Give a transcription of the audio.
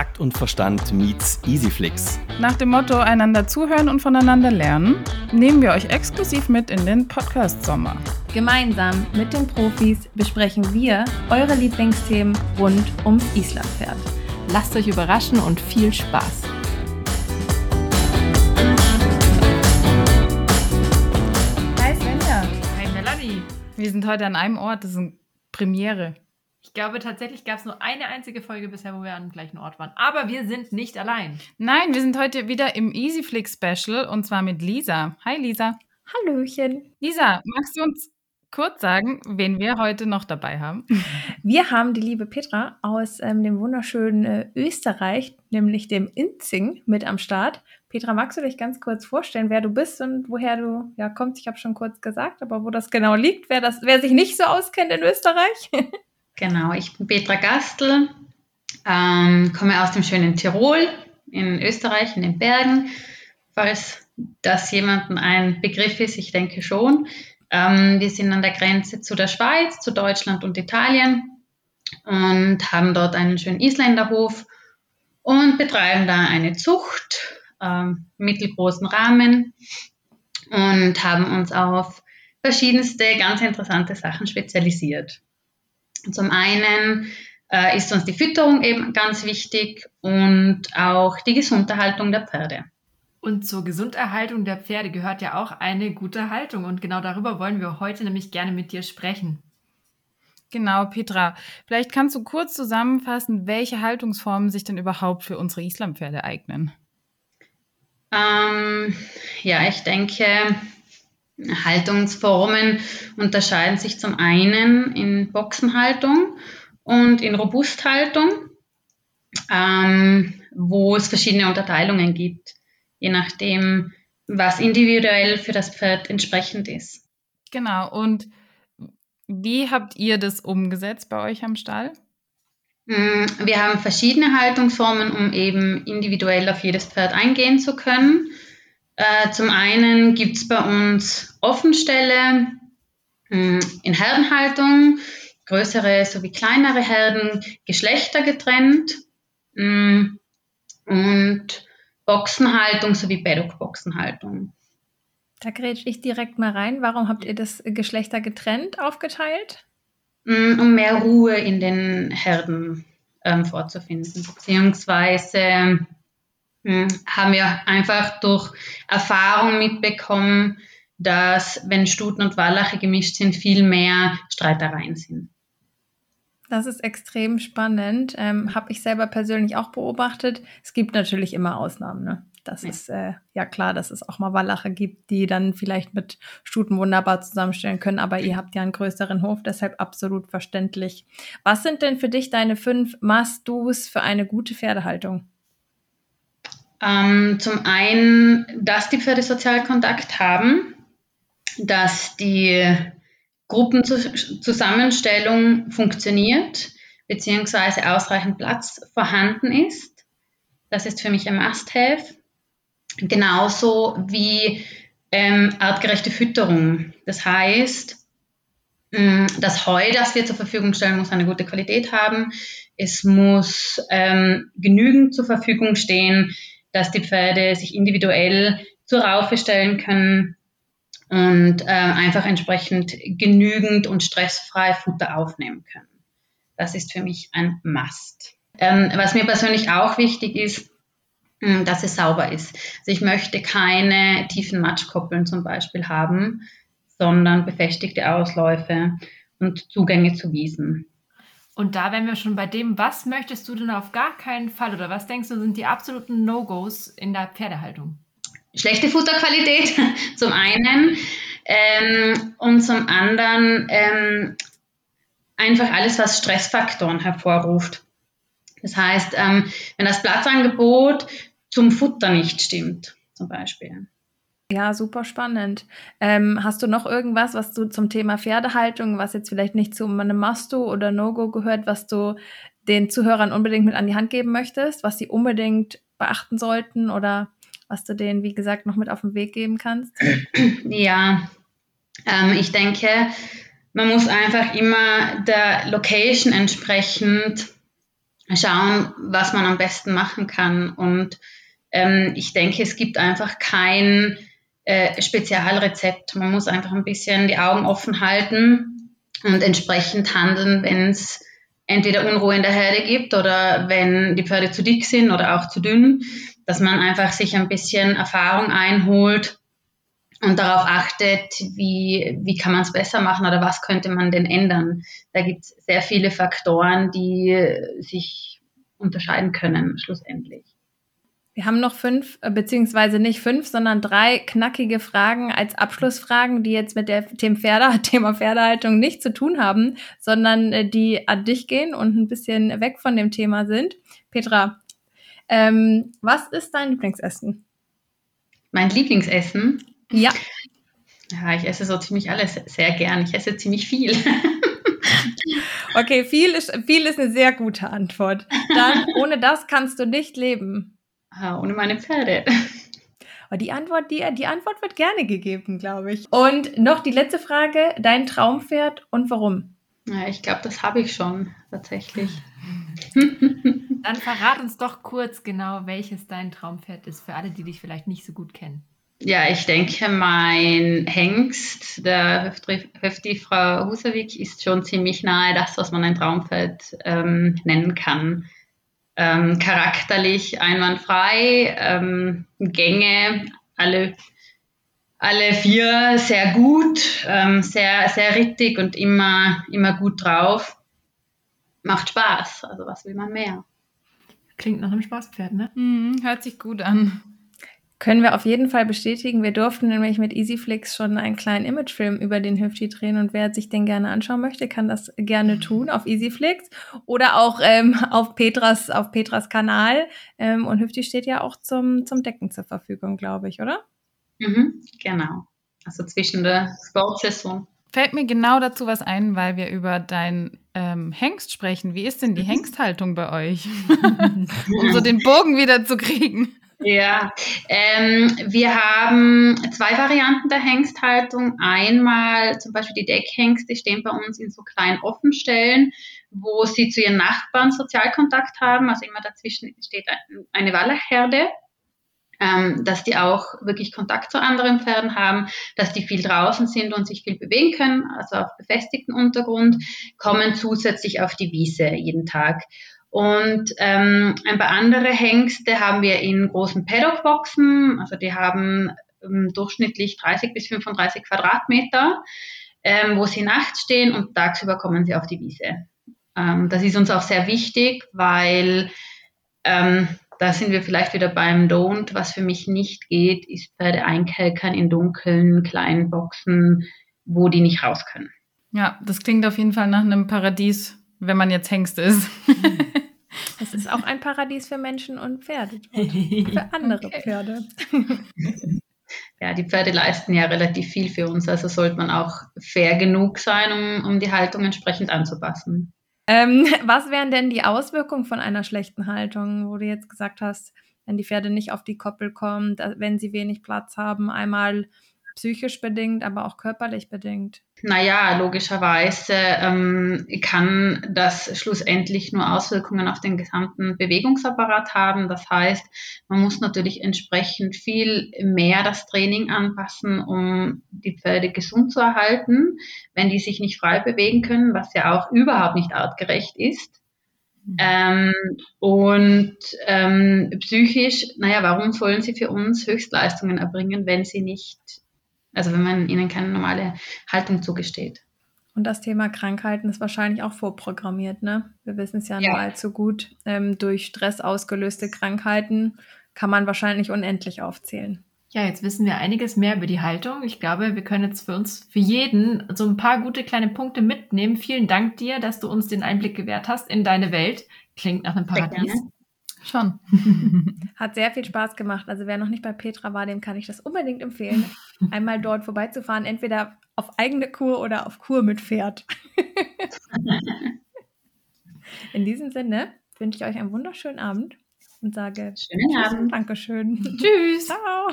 Takt und Verstand meets Easyflix. Nach dem Motto einander zuhören und voneinander lernen, nehmen wir euch exklusiv mit in den Podcast Sommer. Gemeinsam mit den Profis besprechen wir eure Lieblingsthemen rund ums Islandpferd. Lasst euch überraschen und viel Spaß! Hi Svenja, Hi Melanie. wir sind heute an einem Ort, das ist eine Premiere. Ich glaube tatsächlich gab es nur eine einzige Folge bisher, wo wir an dem gleichen Ort waren. Aber wir sind nicht allein. Nein, wir sind heute wieder im Easyflix Special und zwar mit Lisa. Hi Lisa. Hallöchen! Lisa, magst du uns kurz sagen, wen wir heute noch dabei haben? Wir haben die liebe Petra aus ähm, dem wunderschönen äh, Österreich, nämlich dem Inzing, mit am Start. Petra, magst du dich ganz kurz vorstellen, wer du bist und woher du ja, kommst? Ich habe schon kurz gesagt, aber wo das genau liegt, wer, das, wer sich nicht so auskennt in Österreich. Genau, ich bin Petra Gastl, ähm, komme aus dem schönen Tirol in Österreich, in den Bergen. Falls das jemandem ein Begriff ist, ich denke schon. Ähm, wir sind an der Grenze zu der Schweiz, zu Deutschland und Italien und haben dort einen schönen Isländerhof und betreiben da eine Zucht, ähm, mittelgroßen Rahmen und haben uns auf verschiedenste ganz interessante Sachen spezialisiert. Zum einen äh, ist uns die Fütterung eben ganz wichtig und auch die Gesunderhaltung der Pferde. Und zur Gesunderhaltung der Pferde gehört ja auch eine gute Haltung. Und genau darüber wollen wir heute nämlich gerne mit dir sprechen. Genau, Petra. Vielleicht kannst du kurz zusammenfassen, welche Haltungsformen sich denn überhaupt für unsere Islampferde eignen. Ähm, ja, ich denke, Haltungsformen unterscheiden sich zum einen in Boxenhaltung und in Robusthaltung, ähm, wo es verschiedene Unterteilungen gibt, je nachdem, was individuell für das Pferd entsprechend ist. Genau. Und wie habt ihr das umgesetzt bei euch am Stall? Mm, Wir haben verschiedene Haltungsformen, um eben individuell auf jedes Pferd eingehen zu können. Äh, Zum einen gibt es bei uns Offenställe mh, in Herdenhaltung, größere sowie kleinere Herden, Geschlechter getrennt mh, und Boxenhaltung sowie Paddock-Boxenhaltung. Da grätsch ich direkt mal rein. Warum habt ihr das Geschlechter getrennt aufgeteilt? mh, um mehr Ruhe in den Herden ähm, vorzufinden. Beziehungsweise haben wir einfach durch Erfahrung mitbekommen, dass wenn Stuten und Wallache gemischt sind, viel mehr Streitereien sind. Das ist extrem spannend. Ähm, Habe ich selber persönlich auch beobachtet. Es gibt natürlich immer Ausnahmen. Ne? Das Ja. ist äh, ja klar, dass es auch mal Wallache gibt, die dann vielleicht mit Stuten wunderbar zusammenstellen können. Aber ihr habt ja einen größeren Hof, deshalb absolut verständlich. Was sind denn für dich deine fünf Must-Dos für eine gute Pferdehaltung? Ähm, zum einen, dass die Pferde Sozialkontakt haben, dass die Gruppenzusammenstellung funktioniert, beziehungsweise ausreichend Platz vorhanden ist. Das ist für mich ein Must-Have. Genauso wie ähm, artgerechte Fütterung. Das heißt, mh, das Heu, das wir zur Verfügung stellen, muss eine gute Qualität haben. Es muss ähm, genügend zur Verfügung stehen, dass die Pferde sich individuell zur Raufe stellen können und äh, einfach entsprechend genügend und stressfrei Futter aufnehmen können. Das ist für mich ein Must. Ähm, was mir persönlich auch wichtig ist, mh, dass es sauber ist. Also ich möchte keine tiefen Matschkoppeln zum Beispiel haben, sondern befestigte Ausläufe und Zugänge zu Wiesen. Und da wären wir schon bei dem, was möchtest du denn auf gar keinen Fall oder was denkst du sind die absoluten No-Gos in der Pferdehaltung? schlechte Futterqualität zum einen ähm, und zum anderen ähm, einfach alles, was Stressfaktoren hervorruft. Das heißt, ähm, wenn das Platzangebot zum Futter nicht stimmt, zum Beispiel. Ja, super spannend. Ähm, hast du noch irgendwas, was du zum Thema Pferdehaltung, was jetzt vielleicht nicht zu einem Masto oder No-Go gehört, was du den Zuhörern unbedingt mit an die Hand geben möchtest, was sie unbedingt beachten sollten oder was du denen, wie gesagt, noch mit auf den Weg geben kannst? Ja, ähm, ich denke, man muss einfach immer der Location entsprechend schauen, was man am besten machen kann. Und ähm, ich denke, es gibt einfach kein äh, Spezialrezept. Man muss einfach ein bisschen die Augen offen halten und entsprechend handeln, wenn es entweder Unruhe in der Herde gibt oder wenn die Pferde zu dick sind oder auch zu dünn, dass man einfach sich ein bisschen Erfahrung einholt und darauf achtet, wie, wie kann man es besser machen oder was könnte man denn ändern. Da gibt es sehr viele Faktoren, die sich unterscheiden können schlussendlich. Wir haben noch fünf, äh, beziehungsweise nicht fünf, sondern drei knackige Fragen als Abschlussfragen, die jetzt mit der Thema, Pferde, Thema Pferdehaltung nichts zu tun haben, sondern äh, die an dich gehen und ein bisschen weg von dem Thema sind. Petra, ähm, was ist dein Lieblingsessen? Mein Lieblingsessen? Ja. Ja, ich esse so ziemlich alles sehr gern. Ich esse ziemlich viel. okay, viel ist, viel ist eine sehr gute Antwort. Dann, ohne das kannst du nicht leben. Ohne meine Pferde. Aber die Antwort, die, die Antwort wird gerne gegeben, glaube ich. Und noch die letzte Frage: Dein Traumpferd und warum? Ja, ich glaube, das habe ich schon tatsächlich. Dann verrat uns doch kurz genau, welches dein Traumpferd ist, für alle, die dich vielleicht nicht so gut kennen. Ja, ich denke, mein Hengst, der Höfti Frau Husewig, ist schon ziemlich nahe das, was man ein Traumpferd ähm, nennen kann ähm, charakterlich einwandfrei, ähm, Gänge, alle, alle vier sehr gut, ähm, sehr, sehr rittig und immer, immer gut drauf. Macht Spaß, also was will man mehr? Klingt nach einem Spaßpferd, ne? Mhm, hört sich gut an. Können wir auf jeden Fall bestätigen. Wir durften nämlich mit EasyFlix schon einen kleinen Imagefilm über den Hüfti drehen und wer sich den gerne anschauen möchte, kann das gerne mhm. tun auf EasyFlix oder auch ähm, auf Petras auf Petras Kanal. Ähm, und Hüfti steht ja auch zum zum Decken zur Verfügung, glaube ich, oder? Mhm, genau. Also zwischen der Sportsaison. Fällt mir genau dazu was ein, weil wir über dein ähm, Hengst sprechen. Wie ist denn die Hengsthaltung bei euch? um so den Bogen wieder zu kriegen. Ja, ähm, wir haben zwei Varianten der Hengsthaltung. Einmal zum Beispiel die Deckhengste stehen bei uns in so kleinen Offenstellen, wo sie zu ihren Nachbarn Sozialkontakt haben. Also immer dazwischen steht eine Wallerherde. Ähm, dass die auch wirklich Kontakt zu anderen Pferden haben, dass die viel draußen sind und sich viel bewegen können, also auf befestigten Untergrund, kommen zusätzlich auf die Wiese jeden Tag. Und ähm, ein paar andere Hengste haben wir in großen Paddock-Boxen, also die haben ähm, durchschnittlich 30 bis 35 Quadratmeter, ähm, wo sie nachts stehen und tagsüber kommen sie auf die Wiese. Ähm, das ist uns auch sehr wichtig, weil ähm, da sind wir vielleicht wieder beim Don't. Was für mich nicht geht, ist Pferde einkelkern in dunklen, kleinen Boxen, wo die nicht raus können. Ja, das klingt auf jeden Fall nach einem Paradies, wenn man jetzt Hengst ist. Es ist auch ein Paradies für Menschen und Pferde. Und für andere okay. Pferde. Ja, die Pferde leisten ja relativ viel für uns, also sollte man auch fair genug sein, um, um die Haltung entsprechend anzupassen. Ähm, was wären denn die Auswirkungen von einer schlechten Haltung, wo du jetzt gesagt hast, wenn die Pferde nicht auf die Koppel kommen, wenn sie wenig Platz haben, einmal psychisch bedingt, aber auch körperlich bedingt? Naja, logischerweise ähm, kann das schlussendlich nur Auswirkungen auf den gesamten Bewegungsapparat haben. Das heißt, man muss natürlich entsprechend viel mehr das Training anpassen, um die Pferde gesund zu erhalten, wenn die sich nicht frei bewegen können, was ja auch überhaupt nicht artgerecht ist. Mhm. Ähm, und ähm, psychisch, naja, warum sollen sie für uns Höchstleistungen erbringen, wenn sie nicht also wenn man ihnen keine normale Haltung zugesteht. Und das Thema Krankheiten ist wahrscheinlich auch vorprogrammiert, ne? Wir wissen es ja, ja. nur allzu gut. Ähm, durch Stress ausgelöste Krankheiten kann man wahrscheinlich unendlich aufzählen. Ja, jetzt wissen wir einiges mehr über die Haltung. Ich glaube, wir können jetzt für uns, für jeden, so ein paar gute kleine Punkte mitnehmen. Vielen Dank dir, dass du uns den Einblick gewährt hast in deine Welt. Klingt nach einem Paradies. Schon. Hat sehr viel Spaß gemacht. Also wer noch nicht bei Petra war, dem kann ich das unbedingt empfehlen, einmal dort vorbeizufahren, entweder auf eigene Kur oder auf Kur mit Pferd. In diesem Sinne wünsche ich euch einen wunderschönen Abend und sage Schönen Abend. Dankeschön. Tschüss. Ciao.